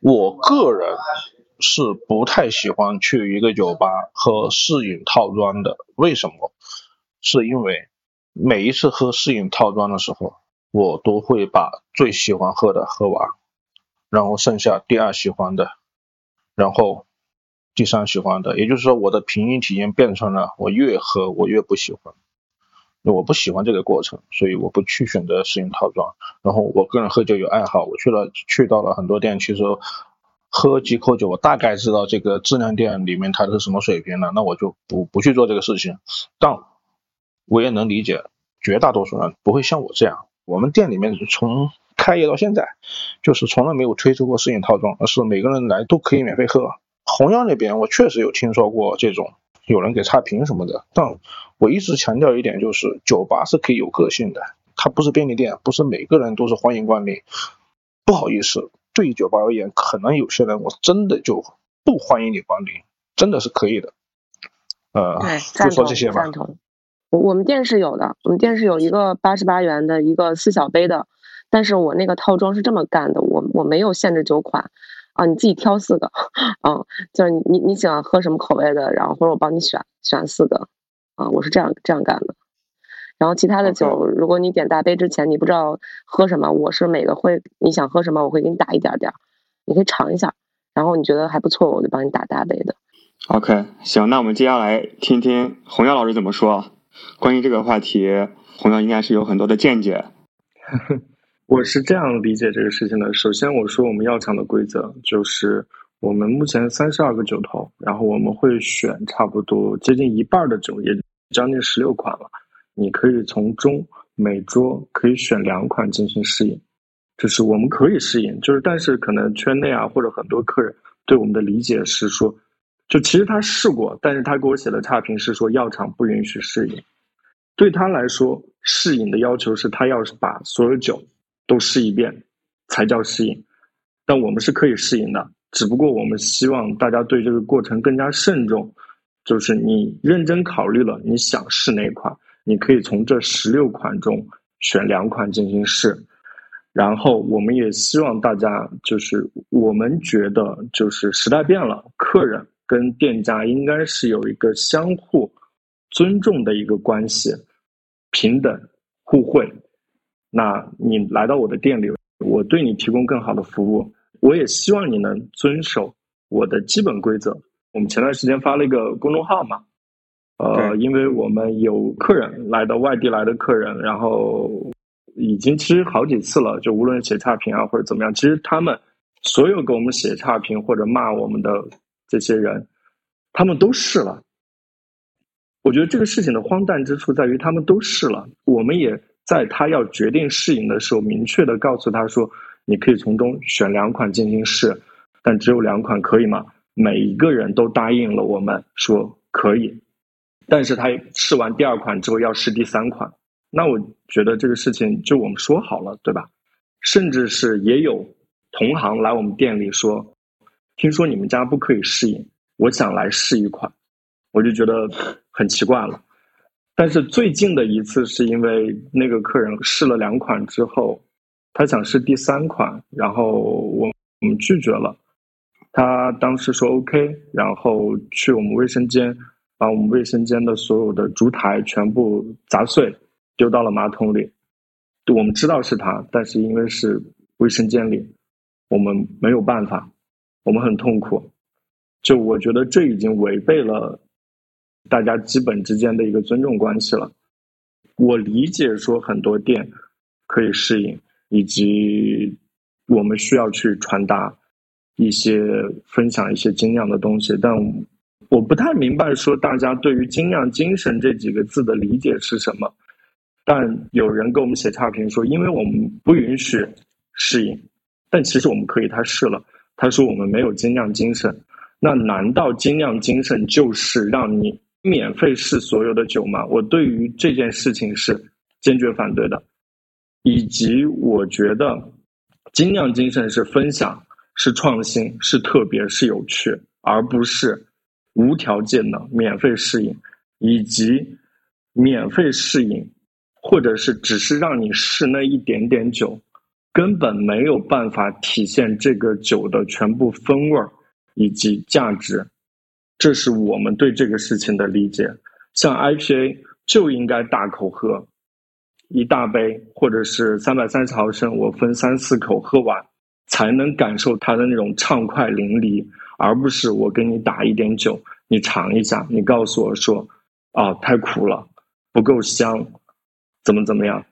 我个人是不太喜欢去一个酒吧喝试饮套装的，为什么？是因为每一次喝试饮套装的时候，我都会把最喜欢喝的喝完，然后剩下第二喜欢的，然后第三喜欢的，也就是说我的品饮体验变成了我越喝我越不喜欢。我不喜欢这个过程，所以我不去选择试饮套装。然后我个人喝酒有爱好，我去了去到了很多店，其实喝几口酒，我大概知道这个质量店里面它是什么水平了，那我就不不去做这个事情。但我也能理解，绝大多数人不会像我这样。我们店里面从开业到现在，就是从来没有推出过试饮套装，而是每个人来都可以免费喝。红药那边我确实有听说过这种。有人给差评什么的，但我一直强调一点，就是酒吧是可以有个性的，它不是便利店，不是每个人都是欢迎光临。不好意思，对于酒吧而言，可能有些人我真的就不欢迎你光临，真的是可以的。呃，就说这些吧。我我们店是有的，我们店是有一个八十八元的一个四小杯的但是我那个套装是这么干的，我我没有限制酒款，啊，你自己挑四个，嗯，就是你你喜欢喝什么口味的，然后或者我帮你选选四个，啊，我是这样这样干的。然后其他的酒，如果你点大杯之前你不知道喝什么，我是每个会你想喝什么，我会给你打一点点，你可以尝一下，然后你觉得还不错，我就帮你打大杯的。OK，行，那我们接下来听听洪耀老师怎么说。关于这个话题，洪耀应该是有很多的见解。我是这样理解这个事情的。首先，我说我们药厂的规则就是，我们目前三十二个酒头，然后我们会选差不多接近一半的酒，也将近十六款了。你可以从中每桌可以选两款进行试饮，就是我们可以试饮，就是但是可能圈内啊或者很多客人对我们的理解是说，就其实他试过，但是他给我写的差评是说药厂不允许试饮，对他来说试饮的要求是他要是把所有酒都试一遍才叫适应，但我们是可以适应的，只不过我们希望大家对这个过程更加慎重，就是你认真考虑了你想试哪款。你可以从这十六款中选两款进行试，然后我们也希望大家就是我们觉得就是时代变了，客人跟店家应该是有一个相互尊重的一个关系，平等互惠。那你来到我的店里，我对你提供更好的服务，我也希望你能遵守我的基本规则。我们前段时间发了一个公众号嘛。呃，因为我们有客人来到外地来的客人，然后已经其实好几次了，就无论写差评啊或者怎么样，其实他们所有给我们写差评或者骂我们的这些人，他们都试了。我觉得这个事情的荒诞之处在于，他们都试了，我们也在他要决定试饮的时候，明确的告诉他说，你可以从中选两款进行试，但只有两款可以吗？每一个人都答应了我们说可以。但是他试完第二款之后要试第三款，那我觉得这个事情就我们说好了，对吧？甚至是也有同行来我们店里说，听说你们家不可以试饮，我想来试一款，我就觉得很奇怪了。但是最近的一次是因为那个客人试了两款之后，他想试第三款，然后我我们拒绝了，他当时说 OK，然后去我们卫生间。把我们卫生间的所有的烛台全部砸碎，丢到了马桶里。我们知道是他，但是因为是卫生间里，我们没有办法，我们很痛苦。就我觉得这已经违背了大家基本之间的一个尊重关系了。我理解说很多店可以适应，以及我们需要去传达一些分享一些精酿的东西，但。我不太明白，说大家对于“精酿精神”这几个字的理解是什么？但有人给我们写差评说，因为我们不允许适应，但其实我们可以。他试了，他说我们没有精酿精神。那难道精酿精神就是让你免费试所有的酒吗？我对于这件事情是坚决反对的。以及我觉得，精酿精神是分享、是创新、是特别、是有趣，而不是。无条件的免费试饮，以及免费试饮，或者是只是让你试那一点点酒，根本没有办法体现这个酒的全部风味以及价值。这是我们对这个事情的理解。像 IPA 就应该大口喝，一大杯或者是三百三十毫升，我分三四口喝完，才能感受它的那种畅快淋漓。而不是我给你打一点酒，你尝一下，你告诉我说，啊，太苦了，不够香，怎么怎么样？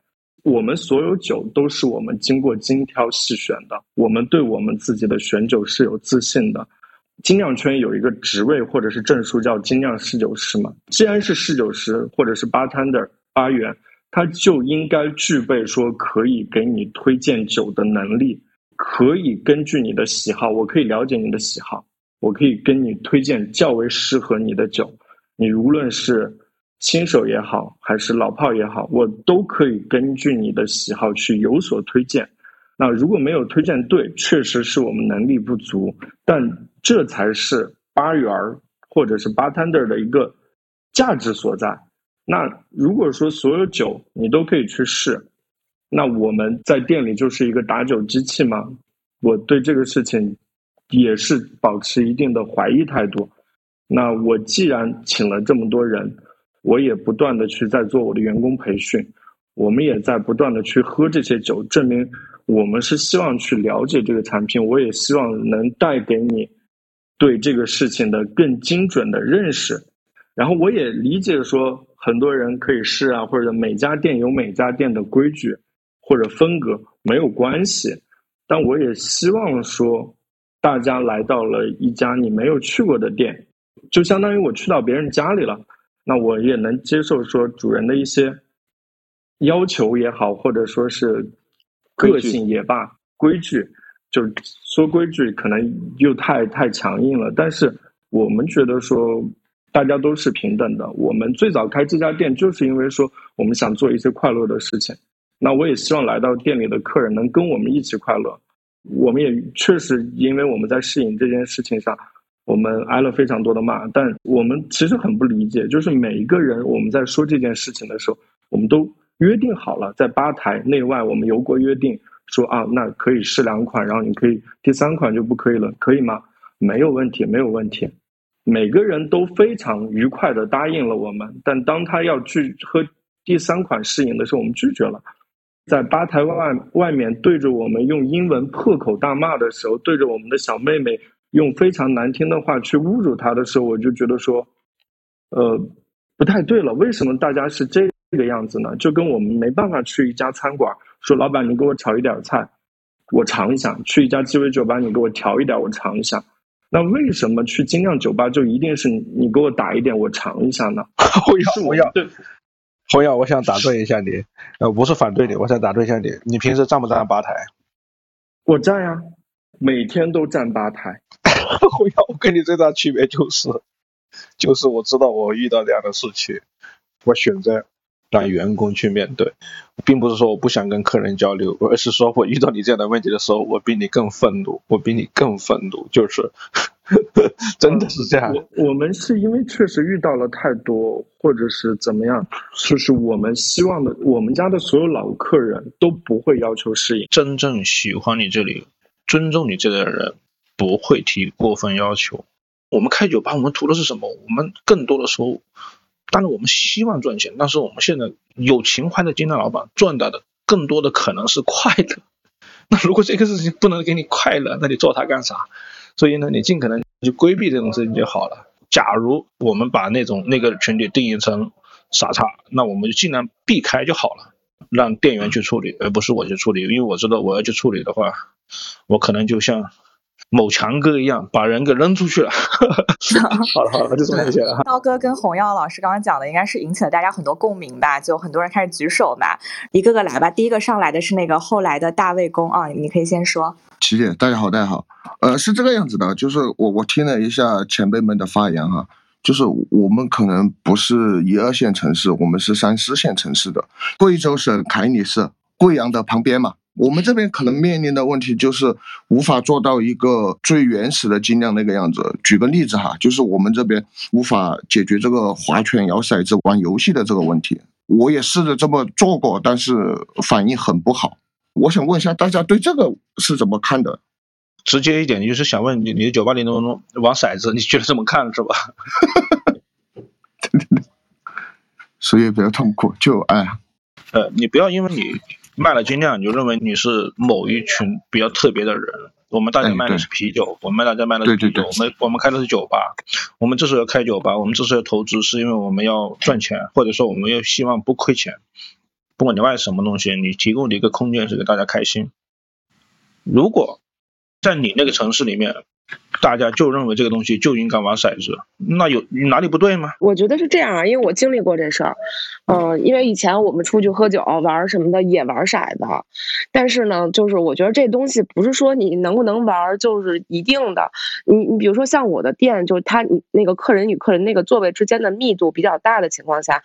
我们所有酒都是我们经过精挑细选的，我们对我们自己的选酒是有自信的。精酿圈有一个职位或者是证书叫精酿侍酒师嘛？既然是侍酒师或者是 bartender 八元，他就应该具备说可以给你推荐酒的能力，可以根据你的喜好，我可以了解你的喜好。我可以跟你推荐较为适合你的酒，你无论是新手也好，还是老炮也好，我都可以根据你的喜好去有所推荐。那如果没有推荐对，确实是我们能力不足，但这才是八元或者是八 tender 的一个价值所在。那如果说所有酒你都可以去试，那我们在店里就是一个打酒机器嘛。我对这个事情也是保持一定的怀疑态度。那我既然请了这么多人，我也不断的去在做我的员工培训，我们也在不断的去喝这些酒，证明我们是希望去了解这个产品，我也希望能带给你对这个事情的更精准的认识。然后我也理解说，很多人可以试啊，或者每家店有每家店的规矩或者风格没有关系，但我也希望说，大家来到了一家你没有去过的店，就相当于我去到别人家里了，那我也能接受说主人的一些要求也好，或者说是个性也罢，规矩就是说规矩可能又太太强硬了，但是我们觉得说。大家都是平等的。我们最早开这家店，就是因为说我们想做一些快乐的事情。那我也希望来到店里的客人能跟我们一起快乐。我们也确实因为我们在试饮这件事情上，我们挨了非常多的骂。但我们其实很不理解，就是每一个人我们在说这件事情的时候，我们都约定好了，在吧台内外我们有过约定，说啊，那可以试两款，然后你可以第三款就不可以了，可以吗？没有问题，没有问题。每个人都非常愉快的答应了我们，但当他要去喝第三款试饮的时候，我们拒绝了。在吧台外外面对着我们用英文破口大骂的时候，对着我们的小妹妹用非常难听的话去侮辱她的时候，我就觉得说，呃，不太对了。为什么大家是这个样子呢？就跟我们没办法去一家餐馆说，老板你给我炒一点菜，我尝一下；去一家鸡尾酒吧，你给我调一点，我尝一下。那为什么去精酿酒吧就一定是你给我打一点，我尝一下呢？红耀，红耀，对，红耀，我想打断一下你，呃，不是反对你，我想打断一下你，你平时站不站吧台？我站呀，每天都站吧台。红耀，我跟你最大区别就是，就是我知道我遇到这样的事情，我选择。让员工去面对，并不是说我不想跟客人交流，而是说我遇到你这样的问题的时候，我比你更愤怒，我比你更愤怒，就是 真的是这样。我我们是因为确实遇到了太多，或者是怎么样，就是我们希望的，我们家的所有老客人都不会要求适应。真正喜欢你这里、尊重你这里的人，不会提过分要求。我们开酒吧，我们图的是什么？我们更多的时候。当然，我们希望赚钱，但是我们现在有情怀的金店老板赚到的更多的可能是快乐。那如果这个事情不能给你快乐，那你做它干啥？所以呢，你尽可能去规避这种事情就好了。假如我们把那种那个群体定义成傻叉，那我们就尽量避开就好了，让店员去处理，而不是我去处理。因为我知道我要去处理的话，我可能就像。某强哥一样把人给扔出去了。好了好了，就这么谢了。刀哥跟洪耀老师刚刚讲的，应该是引起了大家很多共鸣吧？就很多人开始举手嘛，一个个来吧。第一个上来的是那个后来的大卫公啊，你可以先说。琪姐，大家好，大家好。呃，是这个样子的，就是我我听了一下前辈们的发言哈，就是我们可能不是一二线城市，我们是三四线城市的，贵州省凯里市贵阳的旁边嘛。我们这边可能面临的问题就是无法做到一个最原始的精酿那个样子。举个例子哈，就是我们这边无法解决这个划拳、摇骰子、玩游戏的这个问题。我也试着这么做过，但是反应很不好。我想问一下大家对这个是怎么看的？直接一点，就是想问你，你的酒吧里能不能玩骰子？你觉得这么看是吧？所以比较痛苦，就哎，呃，你不要因为你。卖了精酿，你就认为你是某一群比较特别的人。我们大家卖的是啤酒，我们大家卖的是啤酒。我们我们开的是酒吧。我们之所以要开酒吧，我们之所以投资，是因为我们要赚钱，或者说我们要希望不亏钱。不管你卖什么东西，你提供的一个空间是给大家开心。如果在你那个城市里面，大家就认为这个东西就应该玩骰子，那有哪里不对吗？我觉得是这样啊，因为我经历过这事儿。嗯，因为以前我们出去喝酒玩什么的也玩骰子，但是呢，就是我觉得这东西不是说你能不能玩就是一定的。你你比如说像我的店，就是他你那个客人与客人那个座位之间的密度比较大的情况下，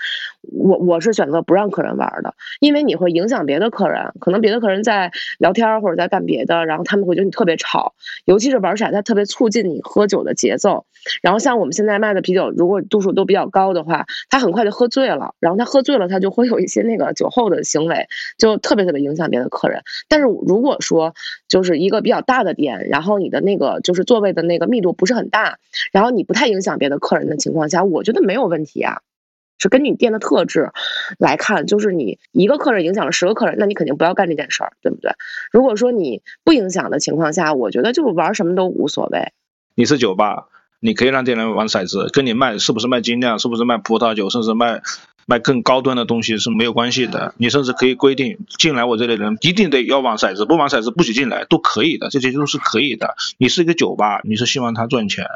我我是选择不让客人玩的，因为你会影响别的客人，可能别的客人在聊天或者在干别的，然后他们会觉得你特别吵，尤其是玩骰子特别粗。促进你喝酒的节奏。然后像我们现在卖的啤酒，如果度数都比较高的话，他很快就喝醉了。然后他喝醉了，他就会有一些那个酒后的行为，就特别特别影响别的客人。但是如果说就是一个比较大的店，然后你的那个就是座位的那个密度不是很大，然后你不太影响别的客人的情况下，我觉得没有问题啊。是根据你店的特质来看，就是你一个客人影响了十个客人，那你肯定不要干这件事儿，对不对？如果说你不影响的情况下，我觉得就玩什么都无所谓。你是酒吧。你可以让店员玩骰子，跟你卖是不是卖精酿，是不是卖葡萄酒，甚至卖卖更高端的东西是没有关系的。你甚至可以规定进来我这类人一定得要玩骰子，不玩骰子不许进来，都可以的，这些都是可以的。你是一个酒吧，你是希望他赚钱，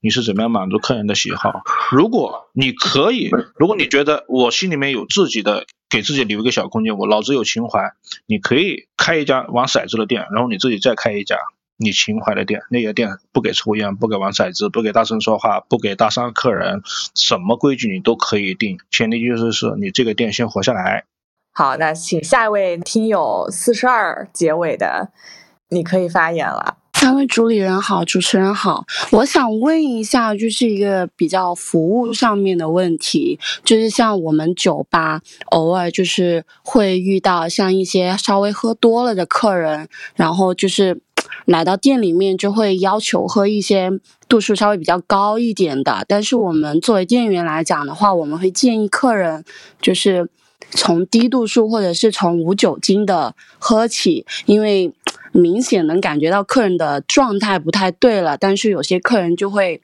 你是怎么样满足客人的喜好？如果你可以，如果你觉得我心里面有自己的，给自己留一个小空间，我老子有情怀，你可以开一家玩骰子的店，然后你自己再开一家。你情怀的店，那个店不给抽烟，不给玩骰子，不给大声说话，不给搭讪客人，什么规矩你都可以定，前提就是是你这个店先活下来。好，那请下一位听友四十二结尾的，你可以发言了。三位主理人好，主持人好，我想问一下，就是一个比较服务上面的问题，就是像我们酒吧偶尔就是会遇到像一些稍微喝多了的客人，然后就是。来到店里面就会要求喝一些度数稍微比较高一点的，但是我们作为店员来讲的话，我们会建议客人就是从低度数或者是从无酒精的喝起，因为明显能感觉到客人的状态不太对了，但是有些客人就会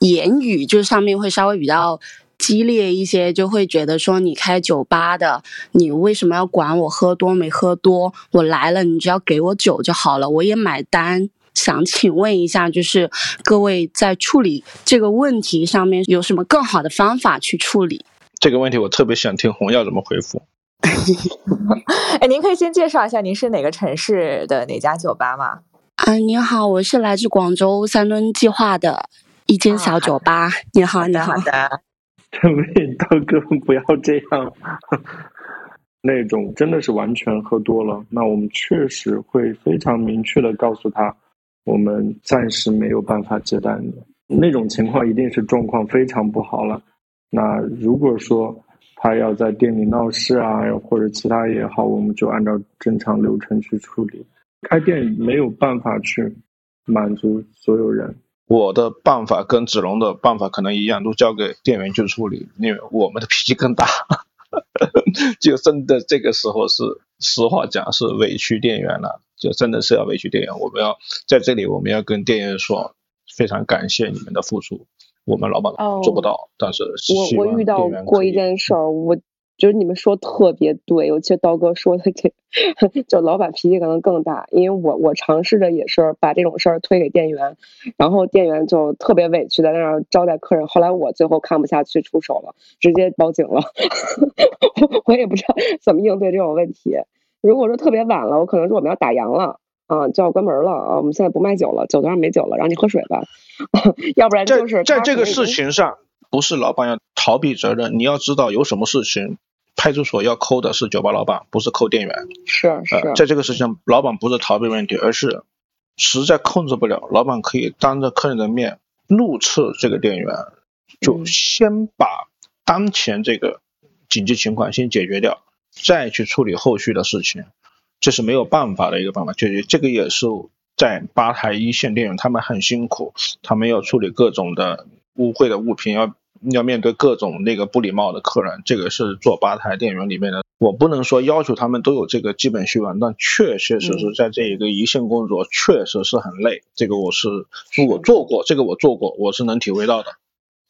言语就是上面会稍微比较。激烈一些，就会觉得说你开酒吧的，你为什么要管我喝多没喝多？我来了，你只要给我酒就好了，我也买单。想请问一下，就是各位在处理这个问题上面有什么更好的方法去处理？这个问题我特别想听红耀怎么回复。哎，您可以先介绍一下您是哪个城市的哪家酒吧吗？啊，您好，我是来自广州三吨计划的一间小酒吧。你好，你好。的 这位大哥不要这样，那种真的是完全喝多了，那我们确实会非常明确的告诉他，我们暂时没有办法接待你。那种情况一定是状况非常不好了。那如果说他要在店里闹事啊，或者其他也好，我们就按照正常流程去处理。开店没有办法去满足所有人。我的办法跟子龙的办法可能一样，都交给店员去处理，因为我们的脾气更大，就真的这个时候是实话讲是委屈店员了，就真的是要委屈店员。我们要在这里，我们要跟店员说，非常感谢你们的付出，我们老板做不到，但是我我遇到过一件事儿，我。就是你们说特别对，尤其刀哥说的这，就老板脾气可能更大，因为我我尝试着也是把这种事儿推给店员，然后店员就特别委屈在那儿招待客人，后来我最后看不下去出手了，直接报警了，我也不知道怎么应对这种问题。如果说特别晚了，我可能说我们要打烊了啊，就要关门了啊，我们现在不卖酒了，酒桌上没酒了，让你喝水吧，要不然就是在这个事情上，不是老板要逃避责任，你要知道有什么事情。派出所要扣的是酒吧老板，不是扣店员。是是，在这个事情，老板不是逃避问题，而是实在控制不了，老板可以当着客人的面怒斥这个店员，就先把当前这个紧急情况先解决掉，再去处理后续的事情。这是没有办法的一个办法，就是这个也是在吧台一线店员他们很辛苦，他们要处理各种的污秽的物品，要。要面对各种那个不礼貌的客人，这个是做吧台店员里面的。我不能说要求他们都有这个基本习惯，但确确实实在这一个一线工作，确实是很累。这个我是我做过，这个我做过，我是能体会到的。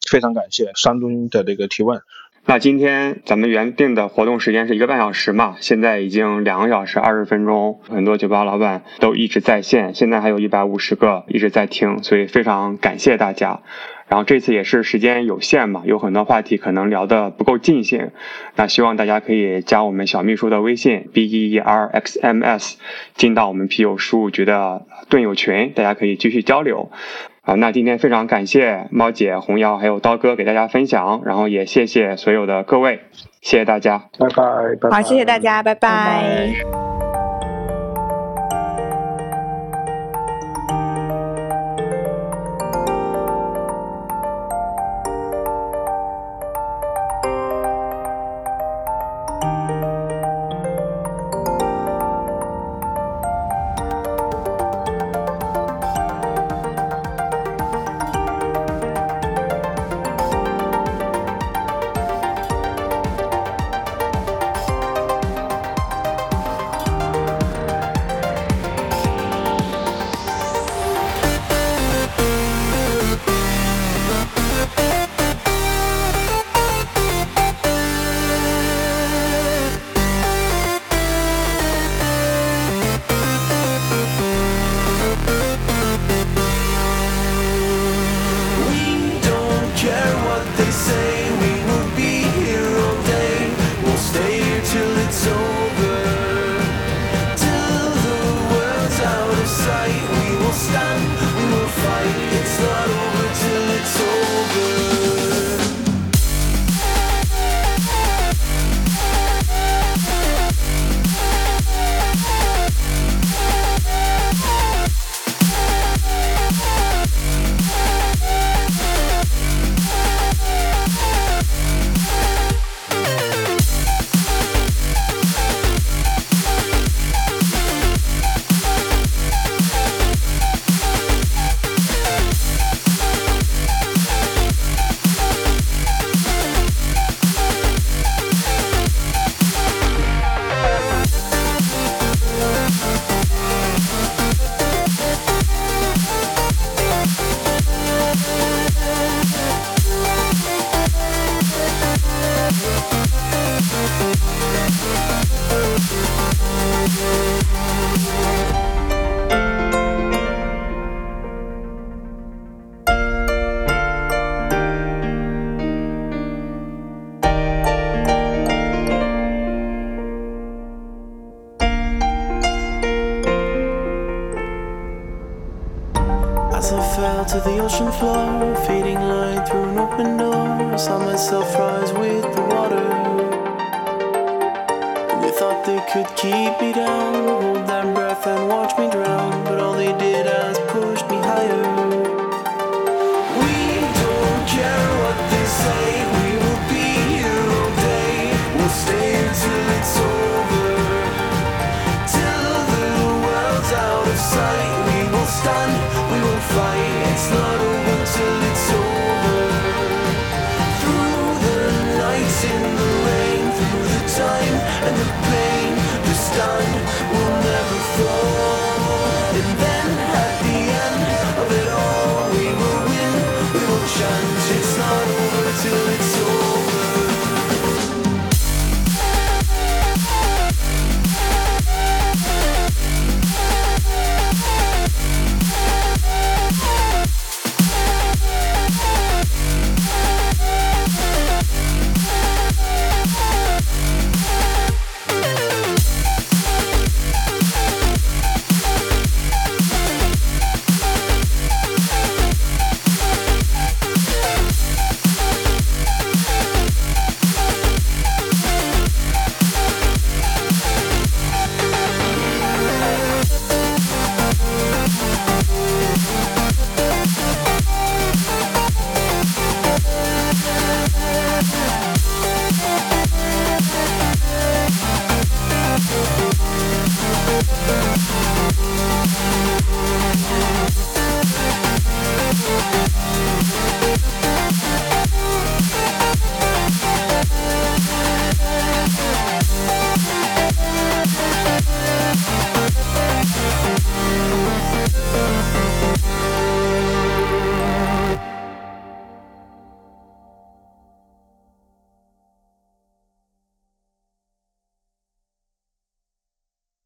非常感谢山东的这个提问。那今天咱们原定的活动时间是一个半小时嘛，现在已经两个小时二十分钟，很多酒吧老板都一直在线，现在还有一百五十个一直在听，所以非常感谢大家。然后这次也是时间有限嘛，有很多话题可能聊得不够尽兴，那希望大家可以加我们小秘书的微信 b e e r x m s，进到我们啤酒事务局的盾友群，大家可以继续交流。啊，那今天非常感谢猫姐、红瑶还有刀哥给大家分享，然后也谢谢所有的各位，谢谢大家，拜拜。好，谢谢大家，拜拜。